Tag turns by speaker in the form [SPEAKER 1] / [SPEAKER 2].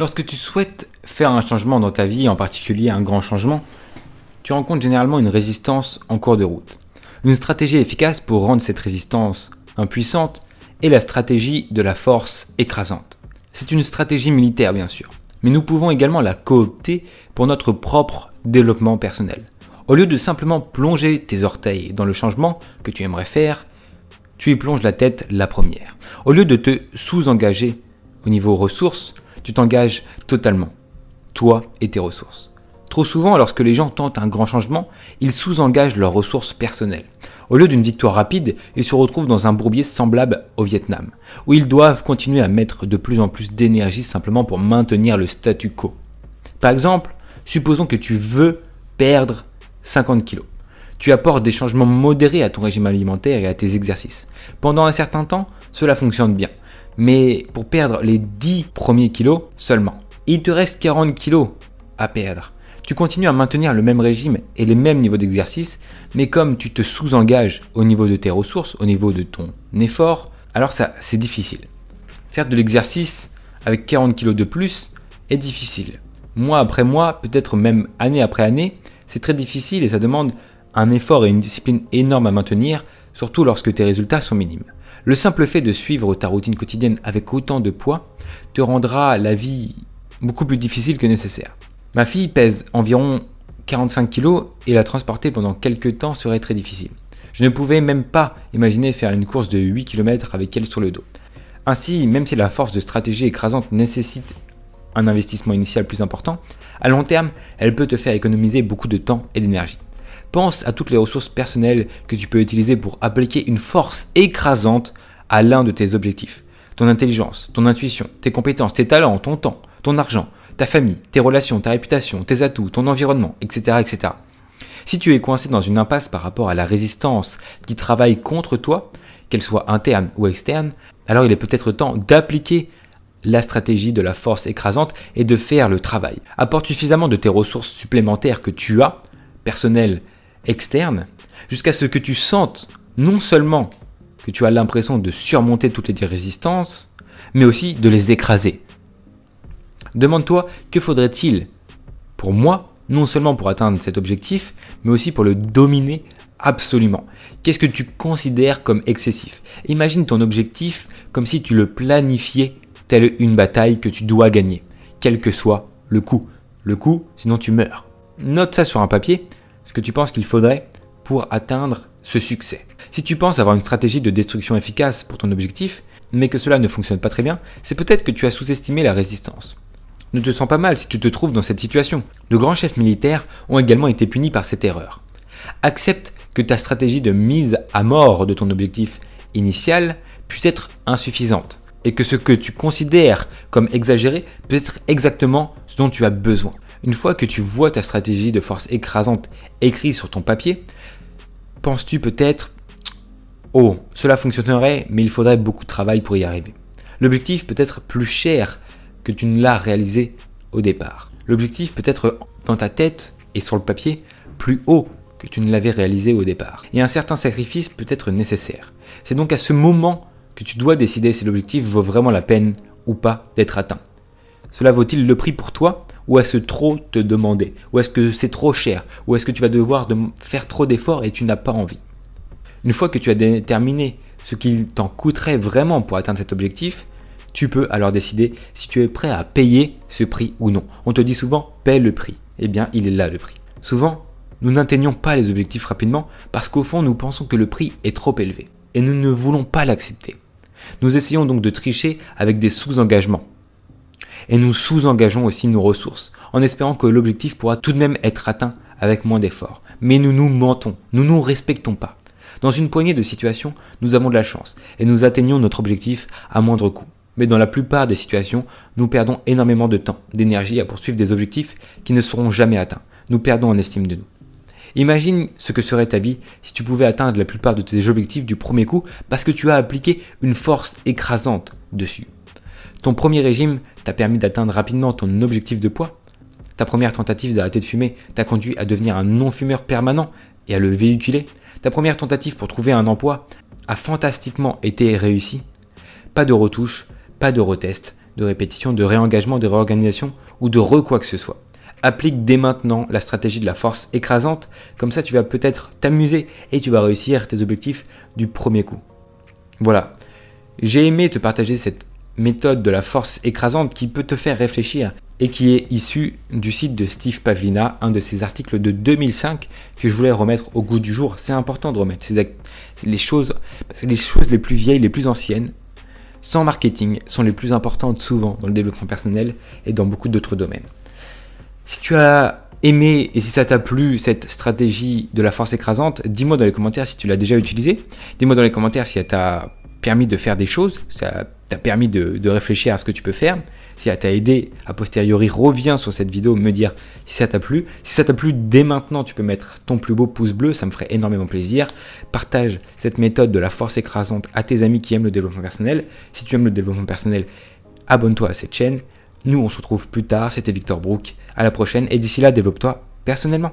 [SPEAKER 1] Lorsque tu souhaites faire un changement dans ta vie, en particulier un grand changement, tu rencontres généralement une résistance en cours de route. Une stratégie efficace pour rendre cette résistance impuissante est la stratégie de la force écrasante. C'est une stratégie militaire bien sûr, mais nous pouvons également la coopter pour notre propre développement personnel. Au lieu de simplement plonger tes orteils dans le changement que tu aimerais faire, tu y plonges la tête la première. Au lieu de te sous-engager au niveau ressources, tu t'engages totalement, toi et tes ressources. Trop souvent, lorsque les gens tentent un grand changement, ils sous-engagent leurs ressources personnelles. Au lieu d'une victoire rapide, ils se retrouvent dans un bourbier semblable au Vietnam, où ils doivent continuer à mettre de plus en plus d'énergie simplement pour maintenir le statu quo. Par exemple, supposons que tu veux perdre 50 kg. Tu apportes des changements modérés à ton régime alimentaire et à tes exercices. Pendant un certain temps, cela fonctionne bien. Mais pour perdre les 10 premiers kilos seulement, il te reste 40 kilos à perdre. Tu continues à maintenir le même régime et les mêmes niveaux d'exercice, mais comme tu te sous-engages au niveau de tes ressources, au niveau de ton effort, alors ça c'est difficile. Faire de l'exercice avec 40 kg de plus est difficile. Mois après mois, peut-être même année après année, c'est très difficile et ça demande un effort et une discipline énorme à maintenir, surtout lorsque tes résultats sont minimes. Le simple fait de suivre ta routine quotidienne avec autant de poids te rendra la vie beaucoup plus difficile que nécessaire. Ma fille pèse environ 45 kg et la transporter pendant quelques temps serait très difficile. Je ne pouvais même pas imaginer faire une course de 8 km avec elle sur le dos. Ainsi, même si la force de stratégie écrasante nécessite un investissement initial plus important, à long terme, elle peut te faire économiser beaucoup de temps et d'énergie. Pense à toutes les ressources personnelles que tu peux utiliser pour appliquer une force écrasante à l'un de tes objectifs. Ton intelligence, ton intuition, tes compétences, tes talents, ton temps, ton argent, ta famille, tes relations, ta réputation, tes atouts, ton environnement, etc., etc. Si tu es coincé dans une impasse par rapport à la résistance qui travaille contre toi, qu'elle soit interne ou externe, alors il est peut-être temps d'appliquer la stratégie de la force écrasante et de faire le travail. Apporte suffisamment de tes ressources supplémentaires que tu as, personnelles, externes, jusqu'à ce que tu sentes non seulement que tu as l'impression de surmonter toutes les résistances, mais aussi de les écraser. Demande-toi que faudrait-il pour moi, non seulement pour atteindre cet objectif, mais aussi pour le dominer absolument? Qu'est-ce que tu considères comme excessif? Imagine ton objectif comme si tu le planifiais telle une bataille que tu dois gagner, quel que soit le coût. Le coût, sinon tu meurs. Note ça sur un papier, que tu penses qu'il faudrait pour atteindre ce succès. Si tu penses avoir une stratégie de destruction efficace pour ton objectif, mais que cela ne fonctionne pas très bien, c'est peut-être que tu as sous-estimé la résistance. Ne te sens pas mal si tu te trouves dans cette situation. De grands chefs militaires ont également été punis par cette erreur. Accepte que ta stratégie de mise à mort de ton objectif initial puisse être insuffisante et que ce que tu considères comme exagéré peut être exactement ce dont tu as besoin. Une fois que tu vois ta stratégie de force écrasante écrite sur ton papier, penses-tu peut-être Oh, cela fonctionnerait, mais il faudrait beaucoup de travail pour y arriver. L'objectif peut être plus cher que tu ne l'as réalisé au départ. L'objectif peut être dans ta tête et sur le papier plus haut que tu ne l'avais réalisé au départ. Et un certain sacrifice peut être nécessaire. C'est donc à ce moment que tu dois décider si l'objectif vaut vraiment la peine ou pas d'être atteint. Cela vaut-il le prix pour toi? Ou est-ce trop te demander Ou est-ce que c'est trop cher Ou est-ce que tu vas devoir faire trop d'efforts et tu n'as pas envie Une fois que tu as déterminé ce qu'il t'en coûterait vraiment pour atteindre cet objectif, tu peux alors décider si tu es prêt à payer ce prix ou non. On te dit souvent paie le prix. Eh bien, il est là le prix. Souvent, nous n'atteignons pas les objectifs rapidement parce qu'au fond, nous pensons que le prix est trop élevé et nous ne voulons pas l'accepter. Nous essayons donc de tricher avec des sous-engagements. Et nous sous-engageons aussi nos ressources en espérant que l'objectif pourra tout de même être atteint avec moins d'efforts. Mais nous nous mentons, nous nous respectons pas. Dans une poignée de situations, nous avons de la chance et nous atteignons notre objectif à moindre coût mais dans la plupart des situations, nous perdons énormément de temps, d'énergie à poursuivre des objectifs qui ne seront jamais atteints. Nous perdons en estime de nous. Imagine ce que serait ta vie si tu pouvais atteindre la plupart de tes objectifs du premier coup parce que tu as appliqué une force écrasante dessus. Ton premier régime t'a permis d'atteindre rapidement ton objectif de poids. Ta première tentative d'arrêter de fumer t'a conduit à devenir un non-fumeur permanent et à le véhiculer. Ta première tentative pour trouver un emploi a fantastiquement été réussie. Pas de retouche, pas de retest, de répétition, de réengagement, de réorganisation ou de re quoi que ce soit. Applique dès maintenant la stratégie de la force écrasante, comme ça tu vas peut-être t'amuser et tu vas réussir tes objectifs du premier coup. Voilà, j'ai aimé te partager cette méthode de la force écrasante qui peut te faire réfléchir et qui est issue du site de Steve Pavlina, un de ses articles de 2005 que je voulais remettre au goût du jour. C'est important de remettre les choses, les choses les plus vieilles, les plus anciennes, sans marketing, sont les plus importantes souvent dans le développement personnel et dans beaucoup d'autres domaines. Si tu as aimé et si ça t'a plu cette stratégie de la force écrasante, dis-moi dans les commentaires si tu l'as déjà utilisée. Dis-moi dans les commentaires si elle t'a permis de faire des choses, ça t'a permis de, réfléchir à ce que tu peux faire. Si ça t'a aidé, a posteriori, reviens sur cette vidéo, me dire si ça t'a plu. Si ça t'a plu, dès maintenant, tu peux mettre ton plus beau pouce bleu, ça me ferait énormément plaisir. Partage cette méthode de la force écrasante à tes amis qui aiment le développement personnel. Si tu aimes le développement personnel, abonne-toi à cette chaîne. Nous, on se retrouve plus tard. C'était Victor Brook. À la prochaine. Et d'ici là, développe-toi personnellement.